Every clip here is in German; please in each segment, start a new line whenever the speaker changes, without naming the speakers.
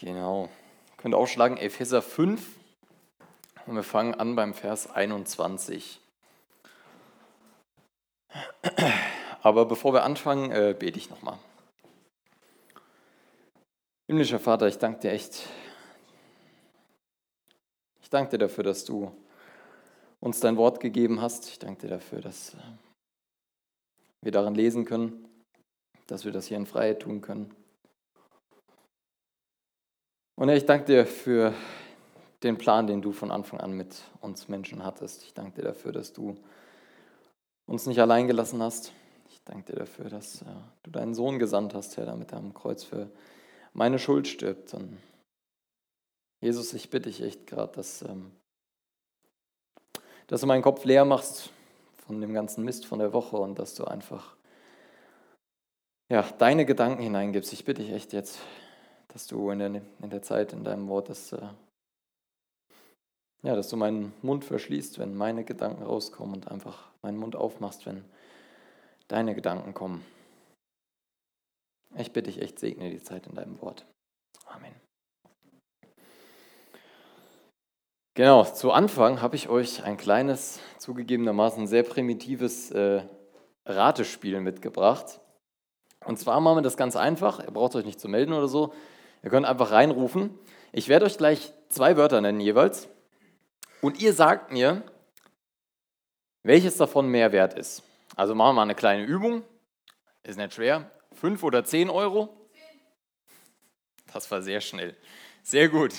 Genau. Könnt aufschlagen, Epheser 5 und wir fangen an beim Vers 21. Aber bevor wir anfangen, äh, bete ich nochmal. Himmlischer Vater, ich danke dir echt. Ich danke dir dafür, dass du uns dein Wort gegeben hast. Ich danke dir dafür, dass äh, wir darin lesen können, dass wir das hier in Freiheit tun können. Und ich danke dir für den Plan, den du von Anfang an mit uns Menschen hattest. Ich danke dir dafür, dass du uns nicht allein gelassen hast. Ich danke dir dafür, dass ja, du deinen Sohn gesandt hast, Herr, damit er am Kreuz für meine Schuld stirbt. Und Jesus, ich bitte dich echt gerade, dass, ähm, dass du meinen Kopf leer machst von dem ganzen Mist von der Woche und dass du einfach ja, deine Gedanken hineingibst. Ich bitte dich echt jetzt, dass du in der, in der Zeit, in deinem Wort, dass, äh, ja, dass du meinen Mund verschließt, wenn meine Gedanken rauskommen und einfach meinen Mund aufmachst, wenn deine Gedanken kommen. Ich bitte dich echt, segne die Zeit in deinem Wort. Amen. Genau, zu Anfang habe ich euch ein kleines, zugegebenermaßen sehr primitives äh, Ratespiel mitgebracht. Und zwar machen wir das ganz einfach. Ihr braucht euch nicht zu melden oder so. Ihr könnt einfach reinrufen. Ich werde euch gleich zwei Wörter nennen jeweils. Und ihr sagt mir, welches davon mehr wert ist. Also machen wir mal eine kleine Übung. Ist nicht schwer. Fünf oder zehn Euro? Das war sehr schnell. Sehr gut.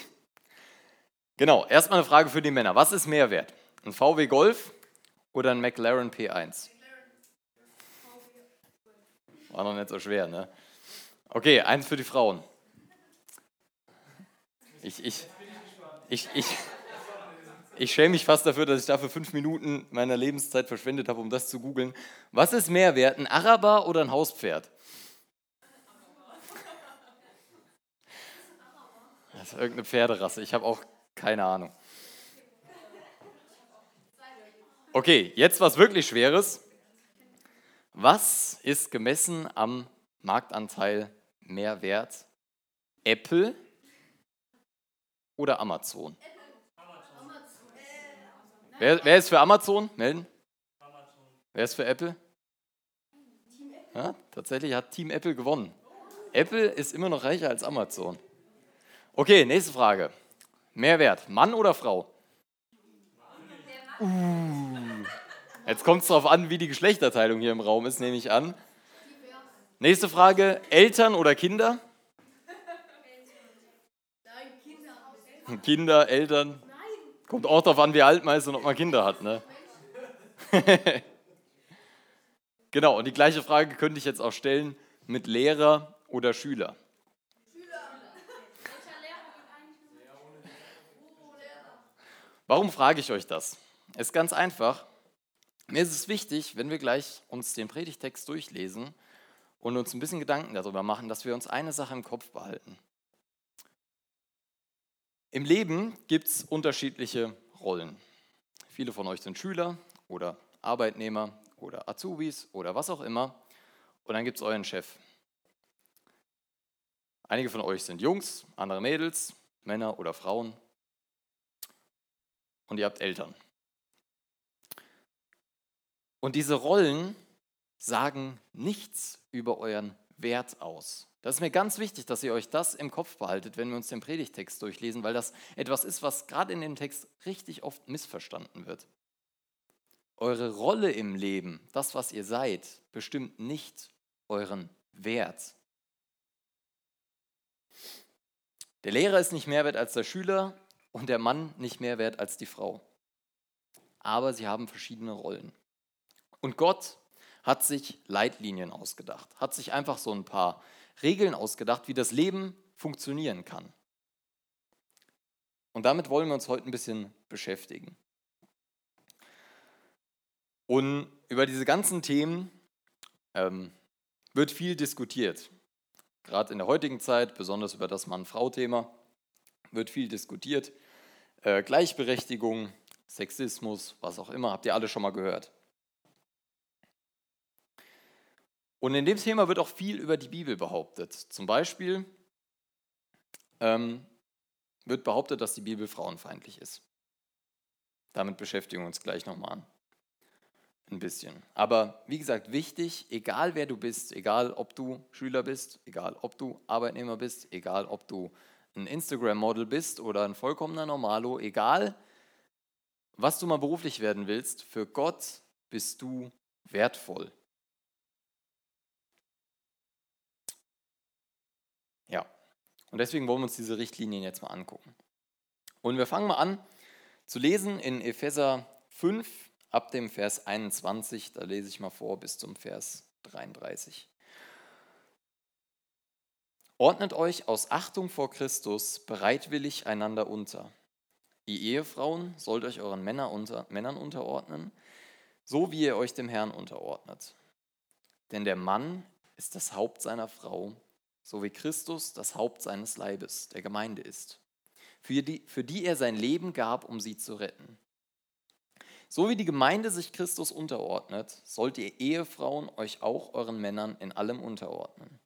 Genau, erstmal eine Frage für die Männer. Was ist mehr wert? Ein VW Golf oder ein McLaren P1? War noch nicht so schwer, ne? Okay, eins für die Frauen. Ich, ich, ich, ich, ich schäme mich fast dafür, dass ich dafür fünf Minuten meiner Lebenszeit verschwendet habe, um das zu googeln. Was ist mehr wert, ein Araber oder ein Hauspferd? Das ist irgendeine Pferderasse. Ich habe auch keine Ahnung. Okay, jetzt was wirklich Schweres. Was ist gemessen am Marktanteil mehr wert? Apple oder Amazon? Wer, wer, ist für Amazon? Melden. Wer ist für Apple? Ja, tatsächlich hat Team Apple gewonnen. Apple ist immer noch reicher als Amazon. Okay, nächste Frage. Mehrwert, Mann oder Frau? Uh, jetzt kommt es darauf an, wie die Geschlechterteilung hier im Raum ist, nehme ich an. Nächste Frage, Eltern oder Kinder? Kinder, Eltern. Kommt auch darauf an, wie alt man ist und ob man Kinder hat. Ne? genau, und die gleiche Frage könnte ich jetzt auch stellen mit Lehrer oder Schüler. Warum frage ich euch das? Es ist ganz einfach. Mir ist es wichtig, wenn wir gleich uns den Predigtext durchlesen und uns ein bisschen Gedanken darüber machen, dass wir uns eine Sache im Kopf behalten. Im Leben gibt es unterschiedliche Rollen. Viele von euch sind Schüler oder Arbeitnehmer oder Azubis oder was auch immer. Und dann gibt es euren Chef. Einige von euch sind Jungs, andere Mädels, Männer oder Frauen und ihr habt Eltern. Und diese Rollen sagen nichts über euren Wert aus. Das ist mir ganz wichtig, dass ihr euch das im Kopf behaltet, wenn wir uns den Predigtext durchlesen, weil das etwas ist, was gerade in dem Text richtig oft missverstanden wird. Eure Rolle im Leben, das, was ihr seid, bestimmt nicht euren Wert. Der Lehrer ist nicht mehr wert als der Schüler, und der Mann nicht mehr wert als die Frau. Aber sie haben verschiedene Rollen. Und Gott hat sich Leitlinien ausgedacht, hat sich einfach so ein paar Regeln ausgedacht, wie das Leben funktionieren kann. Und damit wollen wir uns heute ein bisschen beschäftigen. Und über diese ganzen Themen ähm, wird viel diskutiert. Gerade in der heutigen Zeit, besonders über das Mann-Frau-Thema wird viel diskutiert. Äh, Gleichberechtigung, Sexismus, was auch immer, habt ihr alle schon mal gehört. Und in dem Thema wird auch viel über die Bibel behauptet. Zum Beispiel, ähm, wird behauptet, dass die Bibel frauenfeindlich ist. Damit beschäftigen wir uns gleich nochmal ein bisschen. Aber wie gesagt, wichtig, egal wer du bist, egal ob du Schüler bist, egal ob du Arbeitnehmer bist, egal ob du ein Instagram-Model bist oder ein vollkommener Normalo, egal was du mal beruflich werden willst, für Gott bist du wertvoll. Ja, und deswegen wollen wir uns diese Richtlinien jetzt mal angucken. Und wir fangen mal an zu lesen in Epheser 5 ab dem Vers 21, da lese ich mal vor bis zum Vers 33. Ordnet euch aus Achtung vor Christus bereitwillig einander unter. Ihr Ehefrauen sollt euch euren Männer unter, Männern unterordnen, so wie ihr euch dem Herrn unterordnet. Denn der Mann ist das Haupt seiner Frau, so wie Christus das Haupt seines Leibes, der Gemeinde ist, für die, für die er sein Leben gab, um sie zu retten. So wie die Gemeinde sich Christus unterordnet, sollt ihr Ehefrauen euch auch euren Männern in allem unterordnen.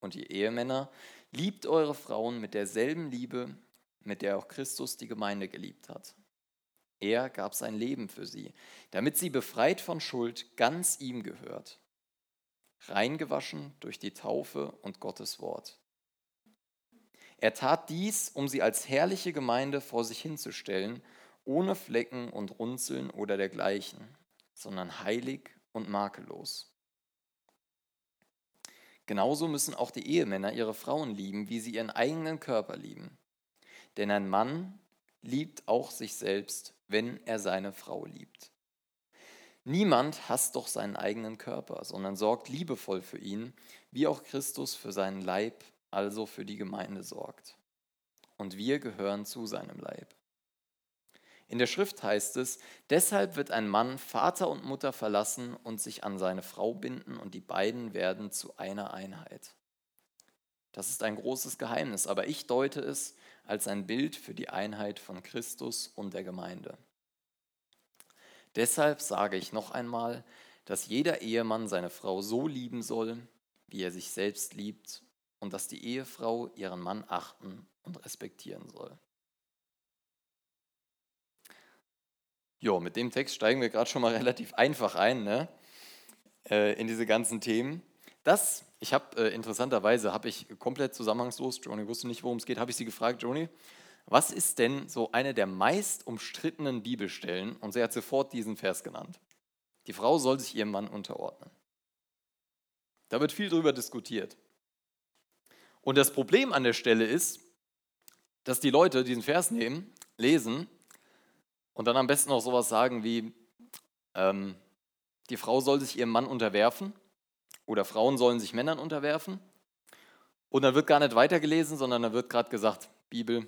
Und ihr Ehemänner, liebt eure Frauen mit derselben Liebe, mit der auch Christus die Gemeinde geliebt hat. Er gab sein Leben für sie, damit sie befreit von Schuld ganz ihm gehört, reingewaschen durch die Taufe und Gottes Wort. Er tat dies, um sie als herrliche Gemeinde vor sich hinzustellen, ohne Flecken und Runzeln oder dergleichen, sondern heilig und makellos. Genauso müssen auch die Ehemänner ihre Frauen lieben, wie sie ihren eigenen Körper lieben. Denn ein Mann liebt auch sich selbst, wenn er seine Frau liebt. Niemand hasst doch seinen eigenen Körper, sondern sorgt liebevoll für ihn, wie auch Christus für seinen Leib, also für die Gemeinde sorgt. Und wir gehören zu seinem Leib. In der Schrift heißt es, deshalb wird ein Mann Vater und Mutter verlassen und sich an seine Frau binden und die beiden werden zu einer Einheit. Das ist ein großes Geheimnis, aber ich deute es als ein Bild für die Einheit von Christus und der Gemeinde. Deshalb sage ich noch einmal, dass jeder Ehemann seine Frau so lieben soll, wie er sich selbst liebt, und dass die Ehefrau ihren Mann achten und respektieren soll. Jo, mit dem Text steigen wir gerade schon mal relativ einfach ein ne? Äh, in diese ganzen Themen. Das, ich habe äh, interessanterweise, habe ich komplett zusammenhangslos, Joni wusste nicht, worum es geht, habe ich sie gefragt, Joni, was ist denn so eine der meist umstrittenen Bibelstellen? Und sie hat sofort diesen Vers genannt. Die Frau soll sich ihrem Mann unterordnen. Da wird viel drüber diskutiert. Und das Problem an der Stelle ist, dass die Leute diesen Vers nehmen, lesen und dann am besten auch sowas sagen wie, ähm, die Frau soll sich ihrem Mann unterwerfen oder Frauen sollen sich Männern unterwerfen. Und dann wird gar nicht weitergelesen, sondern dann wird gerade gesagt, Bibel,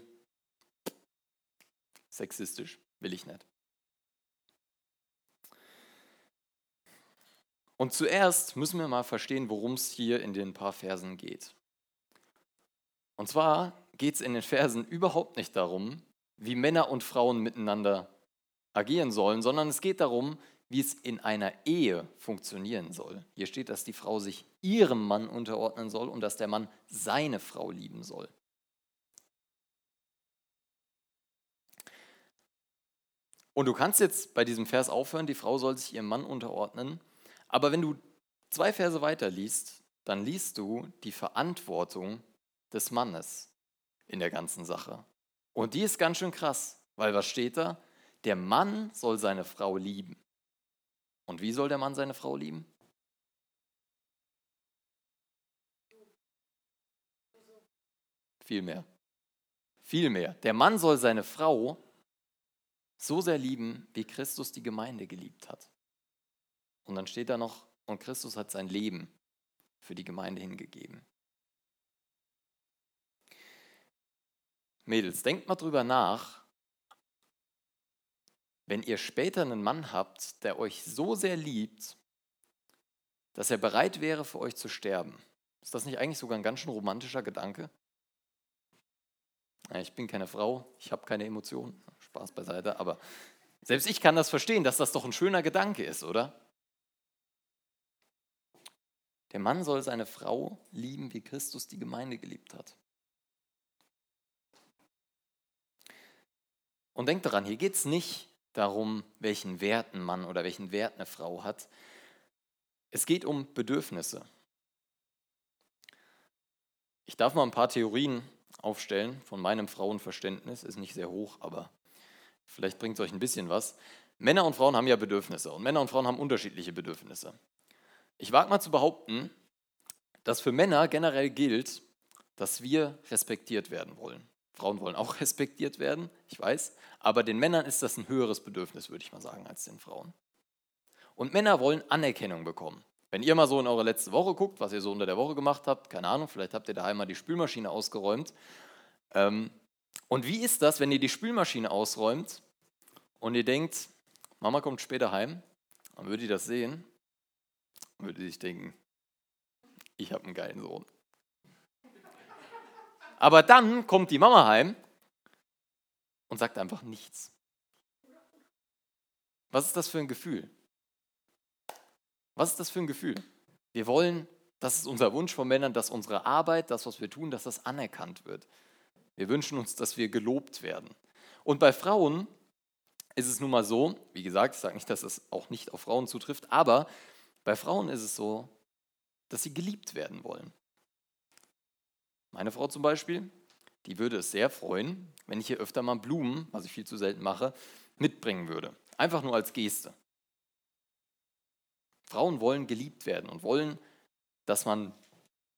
sexistisch, will ich nicht. Und zuerst müssen wir mal verstehen, worum es hier in den paar Versen geht. Und zwar geht es in den Versen überhaupt nicht darum, wie Männer und Frauen miteinander agieren sollen, sondern es geht darum, wie es in einer Ehe funktionieren soll. Hier steht, dass die Frau sich ihrem Mann unterordnen soll und dass der Mann seine Frau lieben soll. Und du kannst jetzt bei diesem Vers aufhören, die Frau soll sich ihrem Mann unterordnen, aber wenn du zwei Verse weiter liest, dann liest du die Verantwortung des Mannes in der ganzen Sache. Und die ist ganz schön krass, weil was steht da? Der Mann soll seine Frau lieben. Und wie soll der Mann seine Frau lieben? Viel mehr. Viel mehr. Der Mann soll seine Frau so sehr lieben, wie Christus die Gemeinde geliebt hat. Und dann steht da noch, und Christus hat sein Leben für die Gemeinde hingegeben. Mädels, denkt mal drüber nach, wenn ihr später einen Mann habt, der euch so sehr liebt, dass er bereit wäre, für euch zu sterben. Ist das nicht eigentlich sogar ein ganz schön romantischer Gedanke? Ich bin keine Frau, ich habe keine Emotionen, Spaß beiseite, aber selbst ich kann das verstehen, dass das doch ein schöner Gedanke ist, oder? Der Mann soll seine Frau lieben, wie Christus die Gemeinde geliebt hat. Und denkt daran, hier geht es nicht darum, welchen Wert ein Mann oder welchen Wert eine Frau hat. Es geht um Bedürfnisse. Ich darf mal ein paar Theorien aufstellen von meinem Frauenverständnis, ist nicht sehr hoch, aber vielleicht bringt es euch ein bisschen was. Männer und Frauen haben ja Bedürfnisse und Männer und Frauen haben unterschiedliche Bedürfnisse. Ich wage mal zu behaupten, dass für Männer generell gilt, dass wir respektiert werden wollen. Frauen wollen auch respektiert werden, ich weiß, aber den Männern ist das ein höheres Bedürfnis, würde ich mal sagen, als den Frauen. Und Männer wollen Anerkennung bekommen. Wenn ihr mal so in eure letzte Woche guckt, was ihr so unter der Woche gemacht habt, keine Ahnung, vielleicht habt ihr daheim mal die Spülmaschine ausgeräumt. Ähm, und wie ist das, wenn ihr die Spülmaschine ausräumt und ihr denkt, Mama kommt später heim, dann würde die das sehen und würde sich denken, ich habe einen geilen Sohn. Aber dann kommt die Mama heim und sagt einfach nichts. Was ist das für ein Gefühl? Was ist das für ein Gefühl? Wir wollen, das ist unser Wunsch von Männern, dass unsere Arbeit, das, was wir tun, dass das anerkannt wird. Wir wünschen uns, dass wir gelobt werden. Und bei Frauen ist es nun mal so, wie gesagt, ich sage nicht, dass es auch nicht auf Frauen zutrifft, aber bei Frauen ist es so, dass sie geliebt werden wollen. Meine Frau zum Beispiel, die würde es sehr freuen, wenn ich hier öfter mal Blumen, was ich viel zu selten mache, mitbringen würde. Einfach nur als Geste. Frauen wollen geliebt werden und wollen, dass man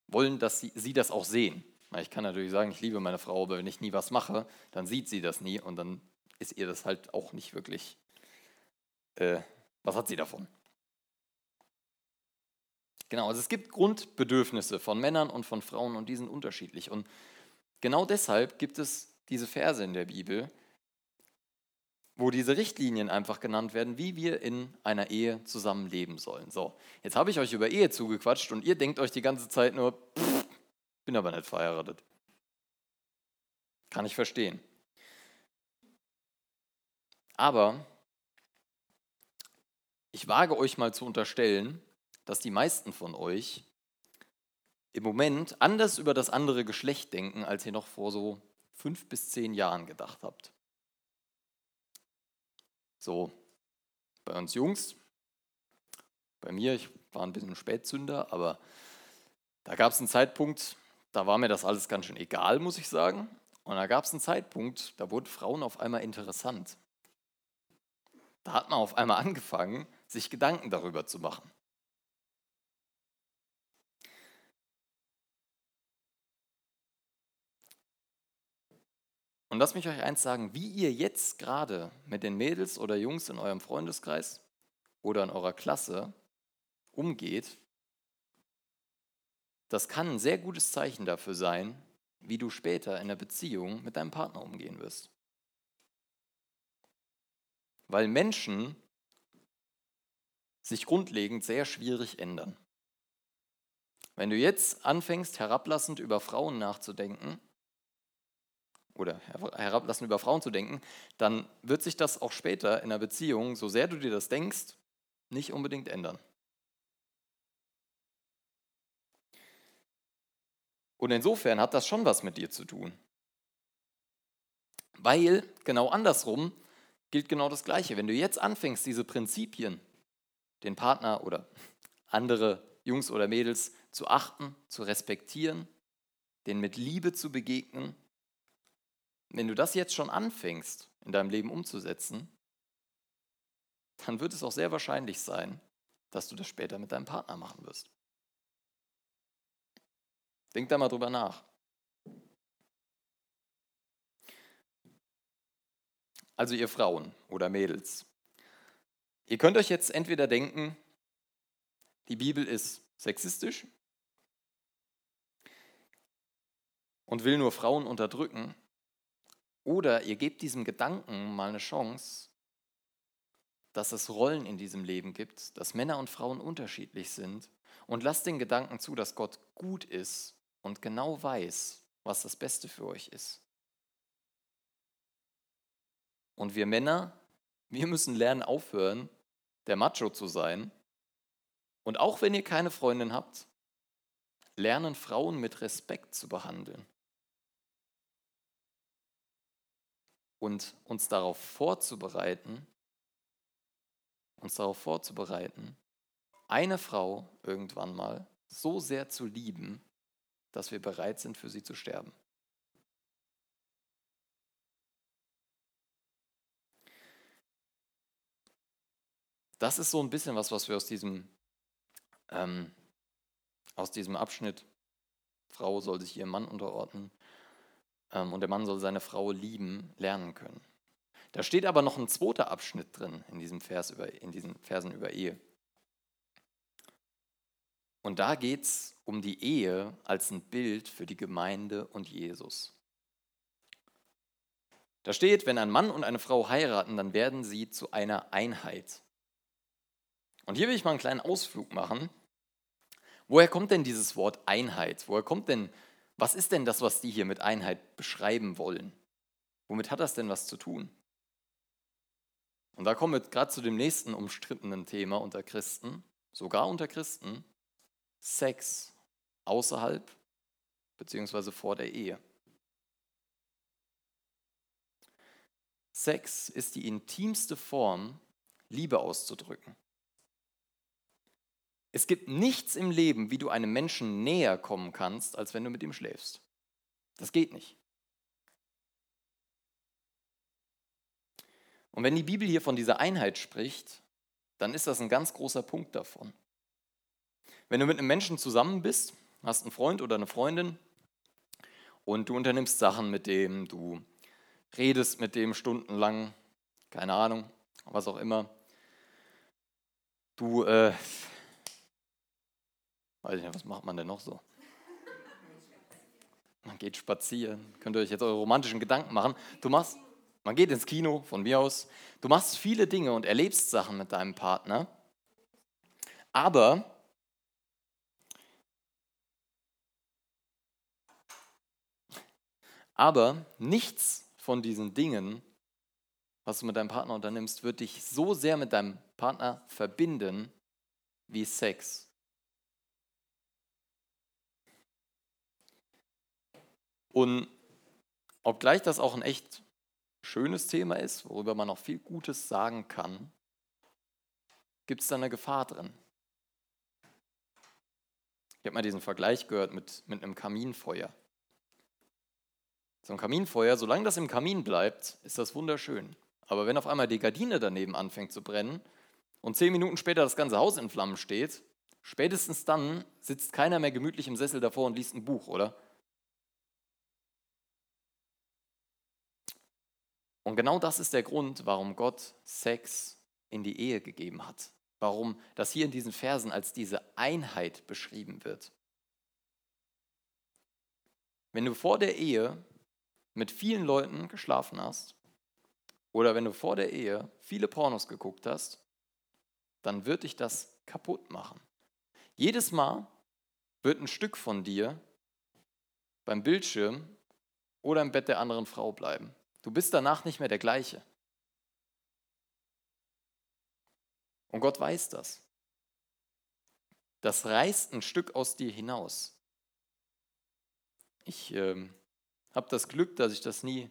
wollen, dass sie, sie das auch sehen. Ich kann natürlich sagen, ich liebe meine Frau, aber wenn ich nie was mache, dann sieht sie das nie und dann ist ihr das halt auch nicht wirklich. Äh, was hat sie davon? Genau, also es gibt Grundbedürfnisse von Männern und von Frauen und die sind unterschiedlich. Und genau deshalb gibt es diese Verse in der Bibel, wo diese Richtlinien einfach genannt werden, wie wir in einer Ehe zusammenleben sollen. So, jetzt habe ich euch über Ehe zugequatscht und ihr denkt euch die ganze Zeit nur, pff, bin aber nicht verheiratet. Kann ich verstehen. Aber ich wage euch mal zu unterstellen, dass die meisten von euch im Moment anders über das andere Geschlecht denken, als ihr noch vor so fünf bis zehn Jahren gedacht habt. So, bei uns Jungs, bei mir, ich war ein bisschen Spätzünder, aber da gab es einen Zeitpunkt, da war mir das alles ganz schön egal, muss ich sagen. Und da gab es einen Zeitpunkt, da wurden Frauen auf einmal interessant. Da hat man auf einmal angefangen, sich Gedanken darüber zu machen. Und lasst mich euch eins sagen, wie ihr jetzt gerade mit den Mädels oder Jungs in eurem Freundeskreis oder in eurer Klasse umgeht, das kann ein sehr gutes Zeichen dafür sein, wie du später in der Beziehung mit deinem Partner umgehen wirst. Weil Menschen sich grundlegend sehr schwierig ändern. Wenn du jetzt anfängst, herablassend über Frauen nachzudenken, oder herablassen über Frauen zu denken, dann wird sich das auch später in einer Beziehung, so sehr du dir das denkst, nicht unbedingt ändern. Und insofern hat das schon was mit dir zu tun. Weil genau andersrum gilt genau das Gleiche. Wenn du jetzt anfängst, diese Prinzipien, den Partner oder andere Jungs oder Mädels zu achten, zu respektieren, denen mit Liebe zu begegnen, wenn du das jetzt schon anfängst in deinem Leben umzusetzen, dann wird es auch sehr wahrscheinlich sein, dass du das später mit deinem Partner machen wirst. Denk da mal drüber nach. Also ihr Frauen oder Mädels, ihr könnt euch jetzt entweder denken, die Bibel ist sexistisch und will nur Frauen unterdrücken, oder ihr gebt diesem Gedanken mal eine Chance, dass es Rollen in diesem Leben gibt, dass Männer und Frauen unterschiedlich sind und lasst den Gedanken zu, dass Gott gut ist und genau weiß, was das Beste für euch ist. Und wir Männer, wir müssen lernen aufhören, der Macho zu sein. Und auch wenn ihr keine Freundin habt, lernen Frauen mit Respekt zu behandeln. und uns darauf vorzubereiten, uns darauf vorzubereiten, eine Frau irgendwann mal so sehr zu lieben, dass wir bereit sind, für sie zu sterben. Das ist so ein bisschen was, was wir aus diesem, ähm, aus diesem Abschnitt, Frau soll sich ihrem Mann unterordnen ähm, und der Mann soll seine Frau lieben, lernen können. Da steht aber noch ein zweiter Abschnitt drin in, diesem Vers über, in diesen Versen über Ehe. Und da geht es um die Ehe als ein Bild für die Gemeinde und Jesus. Da steht, wenn ein Mann und eine Frau heiraten, dann werden sie zu einer Einheit. Und hier will ich mal einen kleinen Ausflug machen. Woher kommt denn dieses Wort Einheit? Woher kommt denn, was ist denn das, was die hier mit Einheit beschreiben wollen? Womit hat das denn was zu tun? Und da kommen wir gerade zu dem nächsten umstrittenen Thema unter Christen, sogar unter Christen, Sex außerhalb bzw. vor der Ehe. Sex ist die intimste Form, Liebe auszudrücken. Es gibt nichts im Leben, wie du einem Menschen näher kommen kannst, als wenn du mit ihm schläfst. Das geht nicht. Und wenn die Bibel hier von dieser Einheit spricht, dann ist das ein ganz großer Punkt davon. Wenn du mit einem Menschen zusammen bist, hast einen Freund oder eine Freundin und du unternimmst Sachen mit dem, du redest mit dem stundenlang, keine Ahnung, was auch immer, du äh, Weiß ich nicht, was macht man denn noch so? Man geht spazieren. Könnt ihr euch jetzt eure romantischen Gedanken machen. Du machst, man geht ins Kino, von mir aus. Du machst viele Dinge und erlebst Sachen mit deinem Partner. Aber Aber nichts von diesen Dingen, was du mit deinem Partner unternimmst, wird dich so sehr mit deinem Partner verbinden wie Sex. Und obgleich das auch ein echt schönes Thema ist, worüber man auch viel Gutes sagen kann, gibt es da eine Gefahr drin. Ich habe mal diesen Vergleich gehört mit, mit einem Kaminfeuer. So ein Kaminfeuer, solange das im Kamin bleibt, ist das wunderschön. Aber wenn auf einmal die Gardine daneben anfängt zu brennen und zehn Minuten später das ganze Haus in Flammen steht, spätestens dann sitzt keiner mehr gemütlich im Sessel davor und liest ein Buch, oder? Und genau das ist der Grund, warum Gott Sex in die Ehe gegeben hat. Warum das hier in diesen Versen als diese Einheit beschrieben wird. Wenn du vor der Ehe mit vielen Leuten geschlafen hast oder wenn du vor der Ehe viele Pornos geguckt hast, dann wird dich das kaputt machen. Jedes Mal wird ein Stück von dir beim Bildschirm oder im Bett der anderen Frau bleiben. Du bist danach nicht mehr der gleiche. Und Gott weiß das. Das reißt ein Stück aus dir hinaus. Ich äh, habe das Glück, dass ich das nie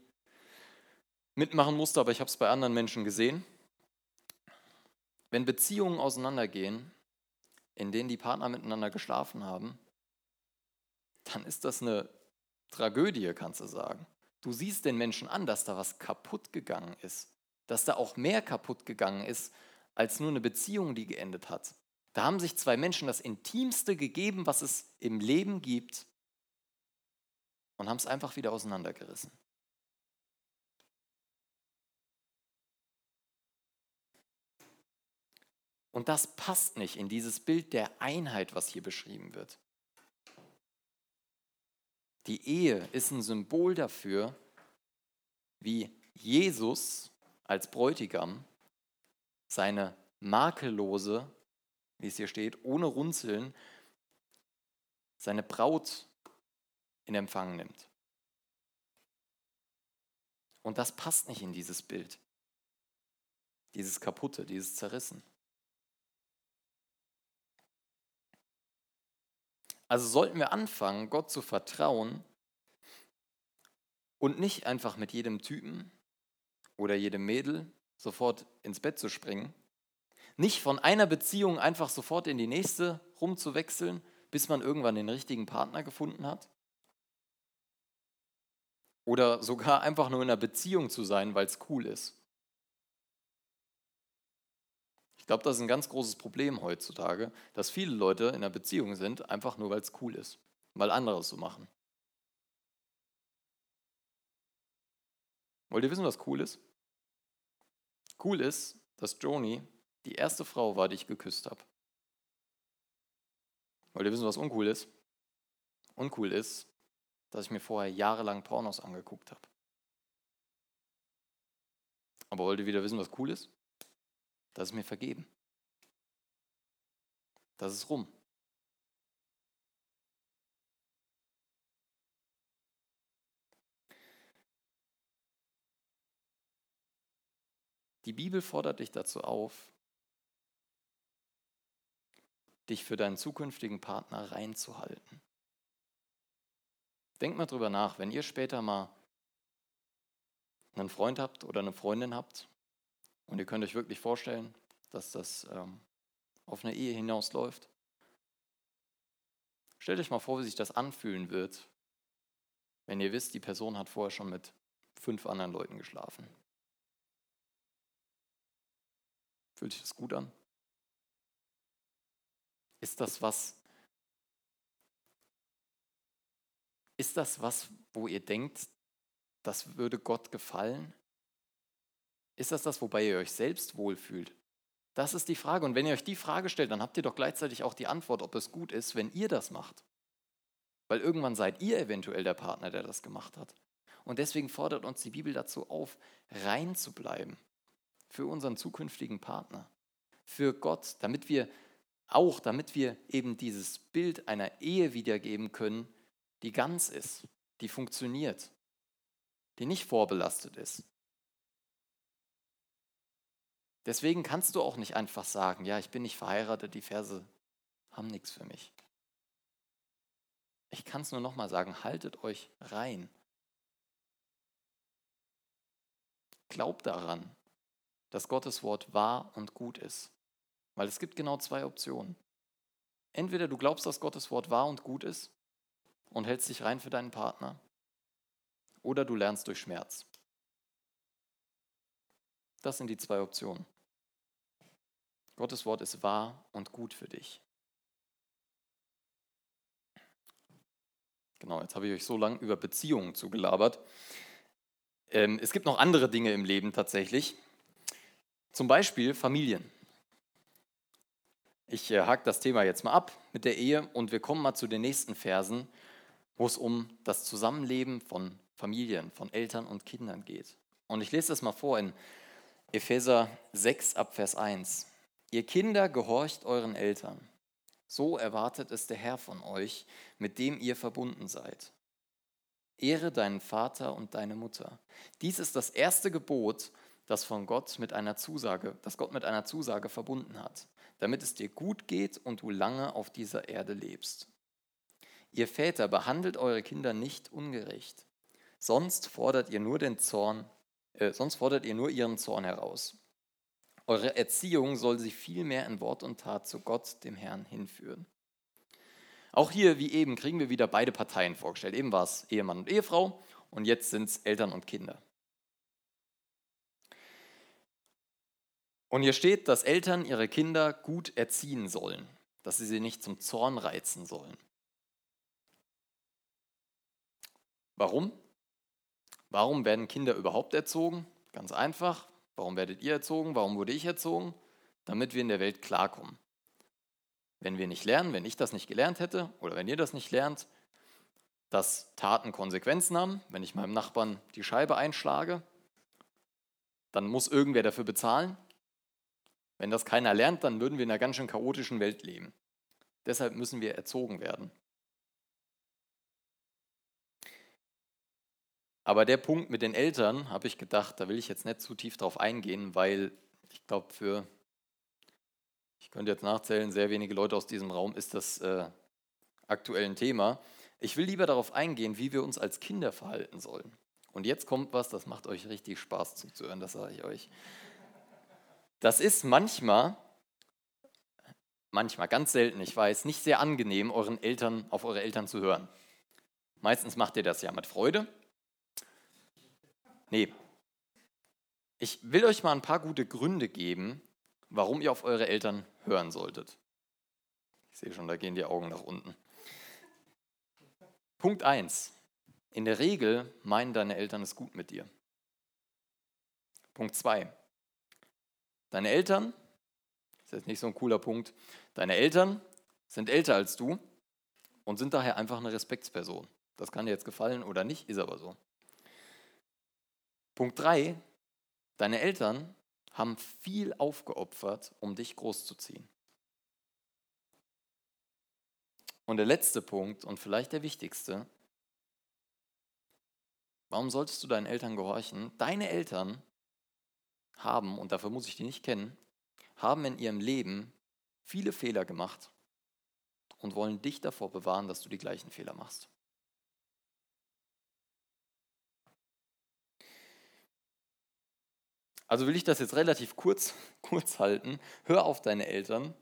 mitmachen musste, aber ich habe es bei anderen Menschen gesehen. Wenn Beziehungen auseinandergehen, in denen die Partner miteinander geschlafen haben, dann ist das eine Tragödie, kannst du sagen. Du siehst den Menschen an, dass da was kaputt gegangen ist. Dass da auch mehr kaputt gegangen ist, als nur eine Beziehung, die geendet hat. Da haben sich zwei Menschen das Intimste gegeben, was es im Leben gibt, und haben es einfach wieder auseinandergerissen. Und das passt nicht in dieses Bild der Einheit, was hier beschrieben wird. Die Ehe ist ein Symbol dafür, wie Jesus als Bräutigam seine makellose, wie es hier steht, ohne Runzeln, seine Braut in Empfang nimmt. Und das passt nicht in dieses Bild. Dieses kaputte, dieses zerrissen. Also sollten wir anfangen, Gott zu vertrauen und nicht einfach mit jedem Typen oder jedem Mädel sofort ins Bett zu springen. Nicht von einer Beziehung einfach sofort in die nächste rumzuwechseln, bis man irgendwann den richtigen Partner gefunden hat. Oder sogar einfach nur in einer Beziehung zu sein, weil es cool ist. Ich glaube, das ist ein ganz großes Problem heutzutage, dass viele Leute in einer Beziehung sind, einfach nur weil es cool ist, weil andere es so machen. Wollt ihr wissen, was cool ist? Cool ist, dass Joni die erste Frau war, die ich geküsst habe. Wollt ihr wissen, was uncool ist? Uncool ist, dass ich mir vorher jahrelang Pornos angeguckt habe. Aber wollt ihr wieder wissen, was cool ist? Das ist mir vergeben. Das ist rum. Die Bibel fordert dich dazu auf, dich für deinen zukünftigen Partner reinzuhalten. Denk mal drüber nach, wenn ihr später mal einen Freund habt oder eine Freundin habt und ihr könnt euch wirklich vorstellen, dass das ähm, auf eine Ehe hinausläuft. Stellt euch mal vor, wie sich das anfühlen wird, wenn ihr wisst, die Person hat vorher schon mit fünf anderen Leuten geschlafen. Fühlt sich das gut an? Ist das was, ist das was, wo ihr denkt, das würde Gott gefallen? Ist das das, wobei ihr euch selbst wohlfühlt? Das ist die Frage. Und wenn ihr euch die Frage stellt, dann habt ihr doch gleichzeitig auch die Antwort, ob es gut ist, wenn ihr das macht. Weil irgendwann seid ihr eventuell der Partner, der das gemacht hat. Und deswegen fordert uns die Bibel dazu auf, rein zu bleiben für unseren zukünftigen Partner, für Gott, damit wir auch, damit wir eben dieses Bild einer Ehe wiedergeben können, die ganz ist, die funktioniert, die nicht vorbelastet ist. Deswegen kannst du auch nicht einfach sagen, ja, ich bin nicht verheiratet, die Verse haben nichts für mich. Ich kann es nur nochmal sagen, haltet euch rein. Glaubt daran, dass Gottes Wort wahr und gut ist. Weil es gibt genau zwei Optionen. Entweder du glaubst, dass Gottes Wort wahr und gut ist und hältst dich rein für deinen Partner, oder du lernst durch Schmerz. Das sind die zwei Optionen. Gottes Wort ist wahr und gut für dich. Genau, jetzt habe ich euch so lange über Beziehungen zugelabert. Ähm, es gibt noch andere Dinge im Leben tatsächlich. Zum Beispiel Familien. Ich äh, hake das Thema jetzt mal ab mit der Ehe und wir kommen mal zu den nächsten Versen, wo es um das Zusammenleben von Familien, von Eltern und Kindern geht. Und ich lese das mal vor in Epheser 6 ab Vers 1. Ihr Kinder gehorcht euren Eltern. So erwartet es der Herr von euch, mit dem ihr verbunden seid. Ehre deinen Vater und deine Mutter. Dies ist das erste Gebot, das von Gott mit einer Zusage, das Gott mit einer Zusage verbunden hat, damit es dir gut geht und du lange auf dieser Erde lebst. Ihr Väter behandelt eure Kinder nicht ungerecht, sonst fordert ihr nur den Zorn äh, sonst fordert ihr nur ihren Zorn heraus. Eure Erziehung soll sie vielmehr in Wort und Tat zu Gott, dem Herrn, hinführen. Auch hier, wie eben, kriegen wir wieder beide Parteien vorgestellt. Eben war es Ehemann und Ehefrau und jetzt sind es Eltern und Kinder. Und hier steht, dass Eltern ihre Kinder gut erziehen sollen, dass sie sie nicht zum Zorn reizen sollen. Warum? Warum werden Kinder überhaupt erzogen? Ganz einfach. Warum werdet ihr erzogen? Warum wurde ich erzogen? Damit wir in der Welt klarkommen. Wenn wir nicht lernen, wenn ich das nicht gelernt hätte oder wenn ihr das nicht lernt, dass Taten Konsequenzen haben, wenn ich meinem Nachbarn die Scheibe einschlage, dann muss irgendwer dafür bezahlen. Wenn das keiner lernt, dann würden wir in einer ganz schön chaotischen Welt leben. Deshalb müssen wir erzogen werden. Aber der Punkt mit den Eltern, habe ich gedacht, da will ich jetzt nicht zu tief drauf eingehen, weil ich glaube, für, ich könnte jetzt nachzählen, sehr wenige Leute aus diesem Raum ist das äh, aktuell ein Thema. Ich will lieber darauf eingehen, wie wir uns als Kinder verhalten sollen Und jetzt kommt was, das macht euch richtig Spaß zuzuhören, das sage ich euch. Das ist manchmal, manchmal, ganz selten, ich weiß, nicht sehr angenehm, euren Eltern, auf eure Eltern zu hören. Meistens macht ihr das ja mit Freude. Nee. Ich will euch mal ein paar gute Gründe geben, warum ihr auf eure Eltern hören solltet. Ich sehe schon, da gehen die Augen nach unten. Punkt 1. In der Regel meinen deine Eltern es gut mit dir. Punkt 2. Deine Eltern, das ist jetzt nicht so ein cooler Punkt, deine Eltern sind älter als du und sind daher einfach eine Respektsperson. Das kann dir jetzt gefallen oder nicht, ist aber so. Punkt 3. Deine Eltern haben viel aufgeopfert, um dich großzuziehen. Und der letzte Punkt und vielleicht der wichtigste, warum solltest du deinen Eltern gehorchen? Deine Eltern haben, und dafür muss ich die nicht kennen, haben in ihrem Leben viele Fehler gemacht und wollen dich davor bewahren, dass du die gleichen Fehler machst. Also will ich das jetzt relativ kurz, kurz halten. Hör auf deine Eltern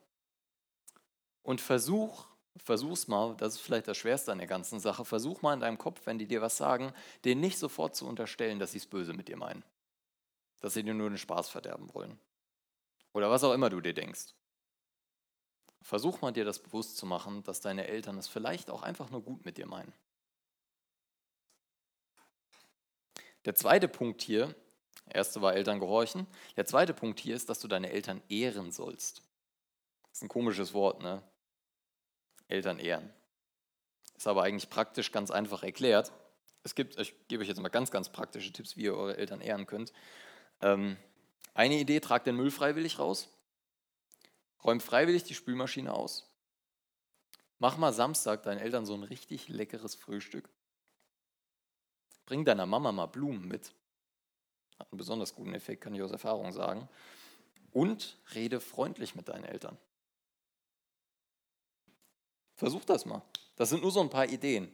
und versuch, versuch's mal, das ist vielleicht das Schwerste an der ganzen Sache, versuch mal in deinem Kopf, wenn die dir was sagen, denen nicht sofort zu unterstellen, dass sie es böse mit dir meinen. Dass sie dir nur den Spaß verderben wollen. Oder was auch immer du dir denkst. Versuch mal dir das bewusst zu machen, dass deine Eltern es vielleicht auch einfach nur gut mit dir meinen. Der zweite Punkt hier erste war Eltern gehorchen. Der zweite Punkt hier ist, dass du deine Eltern ehren sollst. Das ist ein komisches Wort, ne? Eltern ehren. Ist aber eigentlich praktisch ganz einfach erklärt. Es gibt, ich gebe euch jetzt mal ganz, ganz praktische Tipps, wie ihr eure Eltern ehren könnt. Ähm, eine Idee, tragt den Müll freiwillig raus. Räum freiwillig die Spülmaschine aus. Mach mal Samstag deinen Eltern so ein richtig leckeres Frühstück. Bring deiner Mama mal Blumen mit. Hat einen besonders guten Effekt, kann ich aus Erfahrung sagen. Und rede freundlich mit deinen Eltern. Versuch das mal. Das sind nur so ein paar Ideen.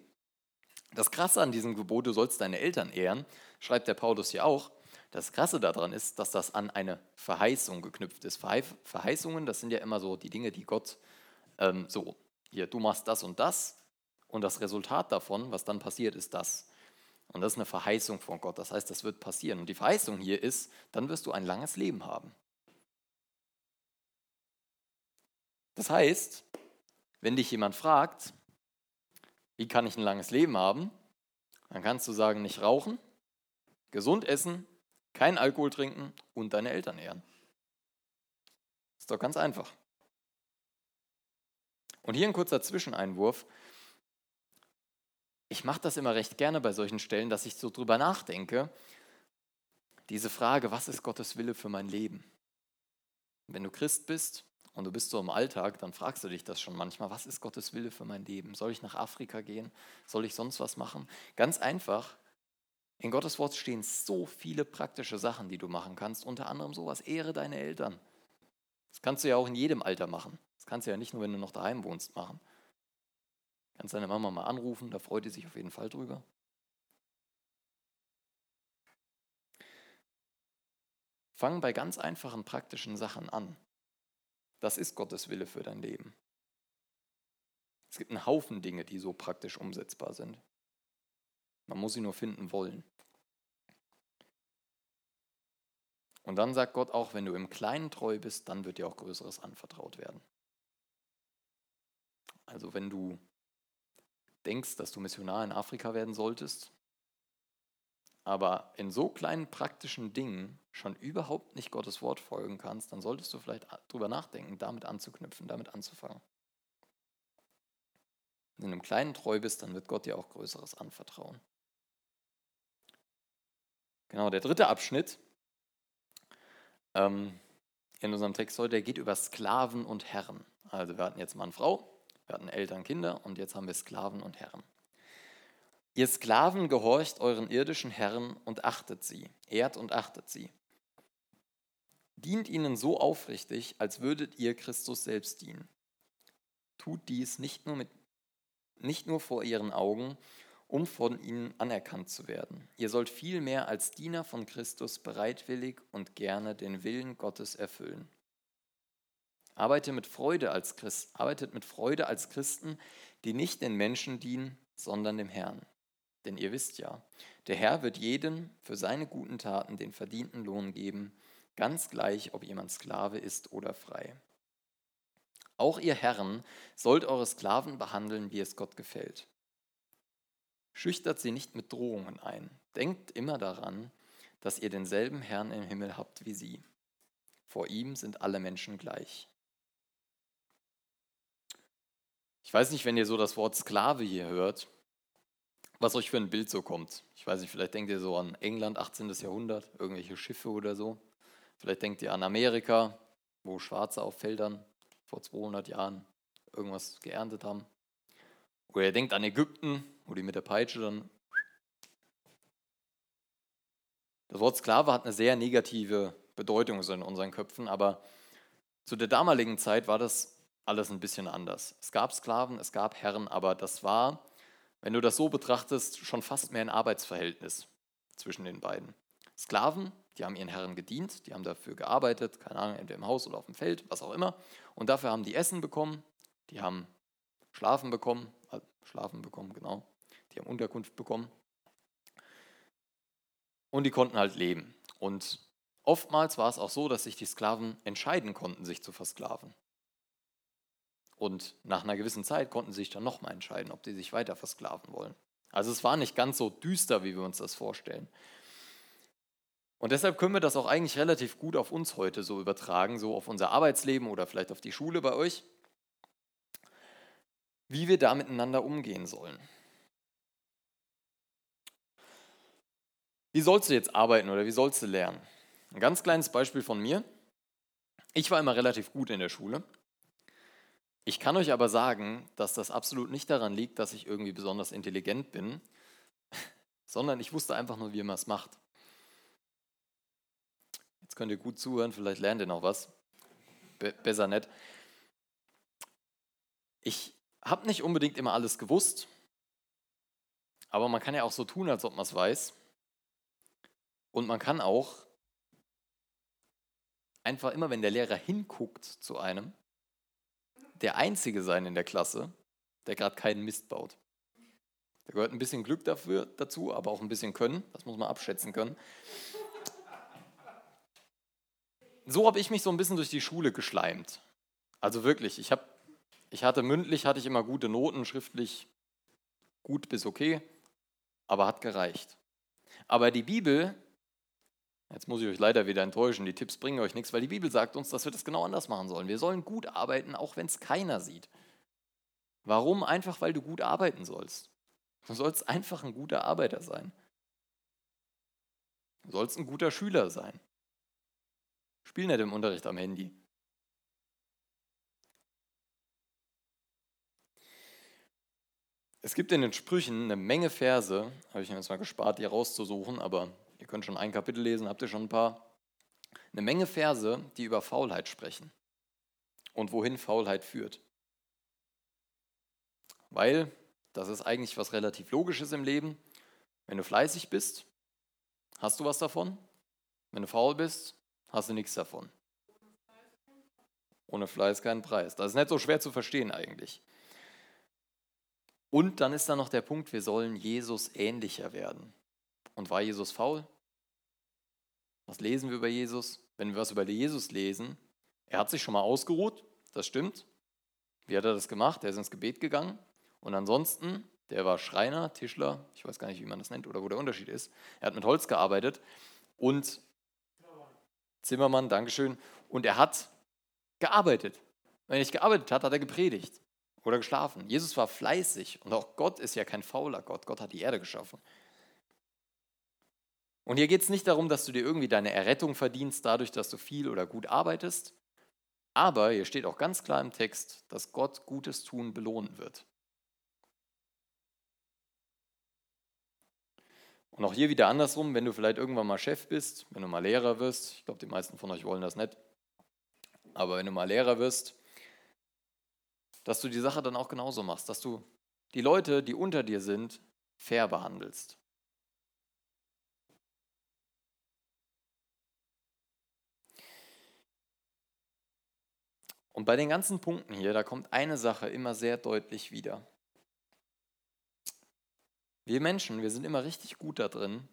Das Krasse an diesem Gebot, du sollst deine Eltern ehren, schreibt der Paulus hier auch. Das Krasse daran ist, dass das an eine Verheißung geknüpft ist. Verheißungen, das sind ja immer so die Dinge, die Gott ähm, so, hier, du machst das und das und das Resultat davon, was dann passiert, ist das. Und das ist eine Verheißung von Gott. Das heißt, das wird passieren. Und die Verheißung hier ist, dann wirst du ein langes Leben haben. Das heißt, wenn dich jemand fragt, wie kann ich ein langes Leben haben, dann kannst du sagen, nicht rauchen, gesund essen, kein Alkohol trinken und deine Eltern ehren. Ist doch ganz einfach. Und hier ein kurzer Zwischeneinwurf ich mache das immer recht gerne bei solchen Stellen, dass ich so drüber nachdenke. Diese Frage, was ist Gottes Wille für mein Leben? Wenn du Christ bist und du bist so im Alltag, dann fragst du dich das schon manchmal, was ist Gottes Wille für mein Leben? Soll ich nach Afrika gehen? Soll ich sonst was machen? Ganz einfach, in Gottes Wort stehen so viele praktische Sachen, die du machen kannst, unter anderem sowas, ehre deine Eltern. Das kannst du ja auch in jedem Alter machen. Das kannst du ja nicht nur, wenn du noch daheim wohnst, machen. Kannst deine Mama mal anrufen, da freut die sich auf jeden Fall drüber. Fang bei ganz einfachen praktischen Sachen an. Das ist Gottes Wille für dein Leben. Es gibt einen Haufen Dinge, die so praktisch umsetzbar sind. Man muss sie nur finden wollen. Und dann sagt Gott auch, wenn du im Kleinen treu bist, dann wird dir auch Größeres anvertraut werden. Also wenn du denkst, dass du Missionar in Afrika werden solltest, aber in so kleinen praktischen Dingen schon überhaupt nicht Gottes Wort folgen kannst, dann solltest du vielleicht drüber nachdenken, damit anzuknüpfen, damit anzufangen. Wenn du im Kleinen treu bist, dann wird Gott dir auch Größeres anvertrauen. Genau, der dritte Abschnitt ähm, in unserem Text heute, der geht über Sklaven und Herren. Also wir hatten jetzt Mann, Frau, wir hatten Eltern, Kinder und jetzt haben wir Sklaven und Herren. Ihr Sklaven gehorcht euren irdischen Herren und achtet sie, ehrt und achtet sie. Dient ihnen so aufrichtig, als würdet ihr Christus selbst dienen. Tut dies nicht nur, mit, nicht nur vor ihren Augen um von ihnen anerkannt zu werden. Ihr sollt vielmehr als Diener von Christus bereitwillig und gerne den Willen Gottes erfüllen. Arbeitet mit Freude als, Christ, arbeitet mit Freude als Christen, die nicht den Menschen dienen, sondern dem Herrn. Denn ihr wisst ja, der Herr wird jedem für seine guten Taten den verdienten Lohn geben, ganz gleich, ob jemand Sklave ist oder frei. Auch ihr Herren sollt eure Sklaven behandeln, wie es Gott gefällt. Schüchtert sie nicht mit Drohungen ein. Denkt immer daran, dass ihr denselben Herrn im Himmel habt wie sie. Vor ihm sind alle Menschen gleich. Ich weiß nicht, wenn ihr so das Wort Sklave hier hört, was euch für ein Bild so kommt. Ich weiß nicht, vielleicht denkt ihr so an England, 18. Jahrhundert, irgendwelche Schiffe oder so. Vielleicht denkt ihr an Amerika, wo Schwarze auf Feldern vor 200 Jahren irgendwas geerntet haben. Oder ihr denkt an Ägypten, wo die mit der Peitsche dann. Das Wort Sklave hat eine sehr negative Bedeutung in unseren Köpfen, aber zu der damaligen Zeit war das alles ein bisschen anders. Es gab Sklaven, es gab Herren, aber das war, wenn du das so betrachtest, schon fast mehr ein Arbeitsverhältnis zwischen den beiden. Sklaven, die haben ihren Herren gedient, die haben dafür gearbeitet, keine Ahnung, entweder im Haus oder auf dem Feld, was auch immer. Und dafür haben die Essen bekommen, die haben Schlafen bekommen, äh, Schlafen bekommen, genau. Die haben Unterkunft bekommen. Und die konnten halt leben. Und oftmals war es auch so, dass sich die Sklaven entscheiden konnten, sich zu versklaven. Und nach einer gewissen Zeit konnten sie sich dann nochmal entscheiden, ob sie sich weiter versklaven wollen. Also es war nicht ganz so düster, wie wir uns das vorstellen. Und deshalb können wir das auch eigentlich relativ gut auf uns heute so übertragen, so auf unser Arbeitsleben oder vielleicht auf die Schule bei euch, wie wir da miteinander umgehen sollen. Wie sollst du jetzt arbeiten oder wie sollst du lernen? Ein ganz kleines Beispiel von mir. Ich war immer relativ gut in der Schule. Ich kann euch aber sagen, dass das absolut nicht daran liegt, dass ich irgendwie besonders intelligent bin, sondern ich wusste einfach nur, wie man es macht. Jetzt könnt ihr gut zuhören, vielleicht lernt ihr noch was. Be besser nicht. Ich habe nicht unbedingt immer alles gewusst, aber man kann ja auch so tun, als ob man es weiß. Und man kann auch einfach immer, wenn der Lehrer hinguckt zu einem, der Einzige sein in der Klasse, der gerade keinen Mist baut. Da gehört ein bisschen Glück dafür, dazu, aber auch ein bisschen Können. Das muss man abschätzen können. So habe ich mich so ein bisschen durch die Schule geschleimt. Also wirklich, ich, hab, ich hatte mündlich, hatte ich immer gute Noten, schriftlich gut bis okay, aber hat gereicht. Aber die Bibel Jetzt muss ich euch leider wieder enttäuschen, die Tipps bringen euch nichts, weil die Bibel sagt uns, dass wir das genau anders machen sollen. Wir sollen gut arbeiten, auch wenn es keiner sieht. Warum? Einfach, weil du gut arbeiten sollst. Du sollst einfach ein guter Arbeiter sein. Du sollst ein guter Schüler sein. Spiel nicht im Unterricht am Handy. Es gibt in den Sprüchen eine Menge Verse, habe ich mir jetzt mal gespart, die rauszusuchen, aber Ihr könnt schon ein Kapitel lesen, habt ihr schon ein paar. Eine Menge Verse, die über Faulheit sprechen und wohin Faulheit führt. Weil das ist eigentlich was relativ Logisches im Leben. Wenn du fleißig bist, hast du was davon. Wenn du faul bist, hast du nichts davon. Ohne Fleiß keinen Preis. Das ist nicht so schwer zu verstehen eigentlich. Und dann ist da noch der Punkt, wir sollen Jesus ähnlicher werden. Und war Jesus faul? Was lesen wir über Jesus? Wenn wir was über Jesus lesen, er hat sich schon mal ausgeruht, das stimmt. Wie hat er das gemacht? Er ist ins Gebet gegangen. Und ansonsten, der war Schreiner, Tischler, ich weiß gar nicht, wie man das nennt oder wo der Unterschied ist. Er hat mit Holz gearbeitet und Zimmermann, Dankeschön. Und er hat gearbeitet. Wenn er nicht gearbeitet hat, hat er gepredigt oder geschlafen. Jesus war fleißig und auch Gott ist ja kein fauler Gott. Gott hat die Erde geschaffen. Und hier geht es nicht darum, dass du dir irgendwie deine Errettung verdienst, dadurch, dass du viel oder gut arbeitest. Aber hier steht auch ganz klar im Text, dass Gott Gutes tun belohnen wird. Und auch hier wieder andersrum, wenn du vielleicht irgendwann mal Chef bist, wenn du mal Lehrer wirst, ich glaube, die meisten von euch wollen das nicht, aber wenn du mal Lehrer wirst, dass du die Sache dann auch genauso machst, dass du die Leute, die unter dir sind, fair behandelst. Und bei den ganzen Punkten hier, da kommt eine Sache immer sehr deutlich wieder. Wir Menschen, wir sind immer richtig gut da drin,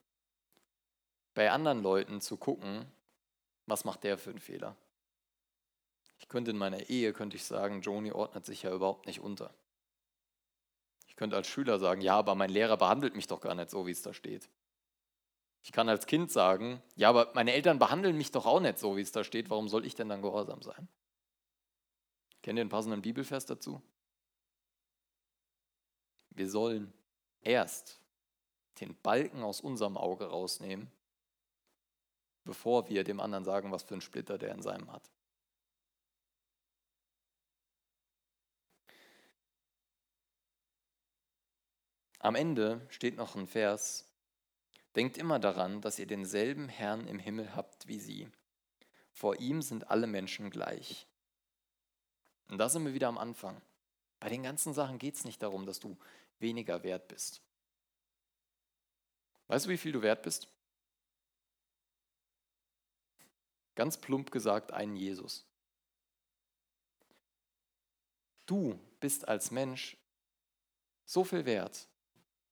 bei anderen Leuten zu gucken, was macht der für einen Fehler. Ich könnte in meiner Ehe, könnte ich sagen, Joni ordnet sich ja überhaupt nicht unter. Ich könnte als Schüler sagen, ja, aber mein Lehrer behandelt mich doch gar nicht so, wie es da steht. Ich kann als Kind sagen, ja, aber meine Eltern behandeln mich doch auch nicht so, wie es da steht, warum soll ich denn dann gehorsam sein? Kennt ihr einen passenden Bibelvers dazu? Wir sollen erst den Balken aus unserem Auge rausnehmen, bevor wir dem anderen sagen, was für ein Splitter der in seinem hat. Am Ende steht noch ein Vers, denkt immer daran, dass ihr denselben Herrn im Himmel habt wie sie. Vor ihm sind alle Menschen gleich. Und da sind wir wieder am Anfang. Bei den ganzen Sachen geht es nicht darum, dass du weniger wert bist. Weißt du, wie viel du wert bist? Ganz plump gesagt, einen Jesus. Du bist als Mensch so viel wert,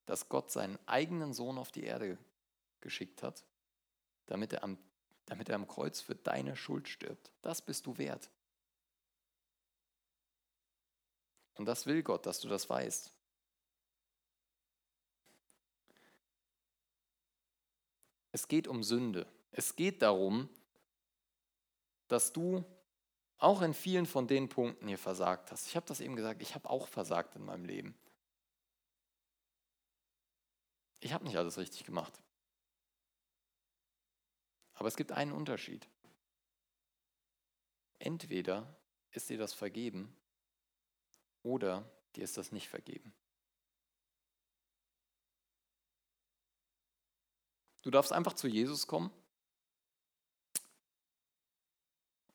dass Gott seinen eigenen Sohn auf die Erde geschickt hat, damit er am, damit er am Kreuz für deine Schuld stirbt. Das bist du wert. Und das will Gott, dass du das weißt. Es geht um Sünde. Es geht darum, dass du auch in vielen von den Punkten hier versagt hast. Ich habe das eben gesagt, ich habe auch versagt in meinem Leben. Ich habe nicht alles richtig gemacht. Aber es gibt einen Unterschied. Entweder ist dir das vergeben oder dir ist das nicht vergeben. Du darfst einfach zu Jesus kommen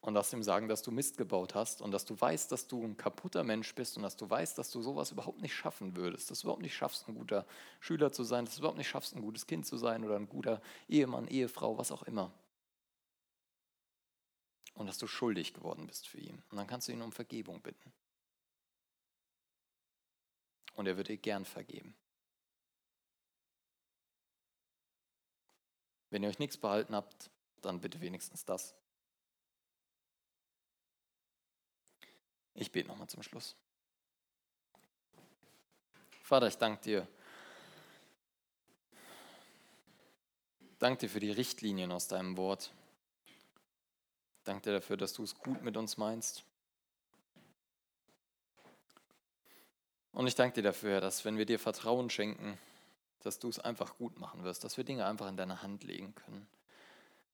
und darfst ihm sagen, dass du Mist gebaut hast und dass du weißt, dass du ein kaputter Mensch bist und dass du weißt, dass du sowas überhaupt nicht schaffen würdest, dass du überhaupt nicht schaffst, ein guter Schüler zu sein, dass du überhaupt nicht schaffst, ein gutes Kind zu sein oder ein guter Ehemann, Ehefrau, was auch immer. Und dass du schuldig geworden bist für ihn. Und dann kannst du ihn um Vergebung bitten und er wird dir gern vergeben. Wenn ihr euch nichts behalten habt, dann bitte wenigstens das. Ich bete nochmal zum Schluss. Vater, ich danke dir. Danke dir für die Richtlinien aus deinem Wort. Danke dir dafür, dass du es gut mit uns meinst. Und ich danke dir dafür, dass wenn wir dir Vertrauen schenken, dass du es einfach gut machen wirst, dass wir Dinge einfach in deine Hand legen können.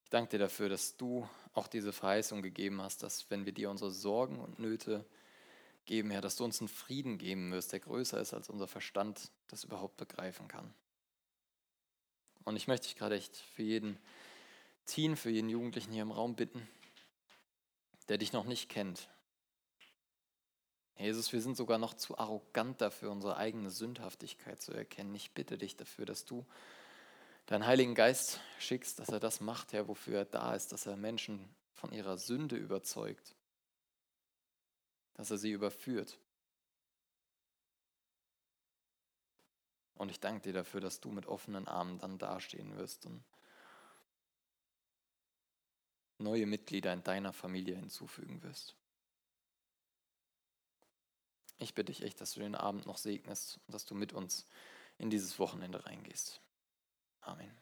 Ich danke dir dafür, dass du auch diese Verheißung gegeben hast, dass wenn wir dir unsere Sorgen und Nöte geben, Herr, dass du uns einen Frieden geben wirst, der größer ist, als unser Verstand das überhaupt begreifen kann. Und ich möchte dich gerade echt für jeden Teen, für jeden Jugendlichen hier im Raum bitten, der dich noch nicht kennt, Jesus, wir sind sogar noch zu arrogant dafür, unsere eigene Sündhaftigkeit zu erkennen. Ich bitte dich dafür, dass du deinen Heiligen Geist schickst, dass er das macht, Herr, wofür er da ist, dass er Menschen von ihrer Sünde überzeugt, dass er sie überführt. Und ich danke dir dafür, dass du mit offenen Armen dann dastehen wirst und neue Mitglieder in deiner Familie hinzufügen wirst. Ich bitte dich echt, dass du den Abend noch segnest und dass du mit uns in dieses Wochenende reingehst. Amen.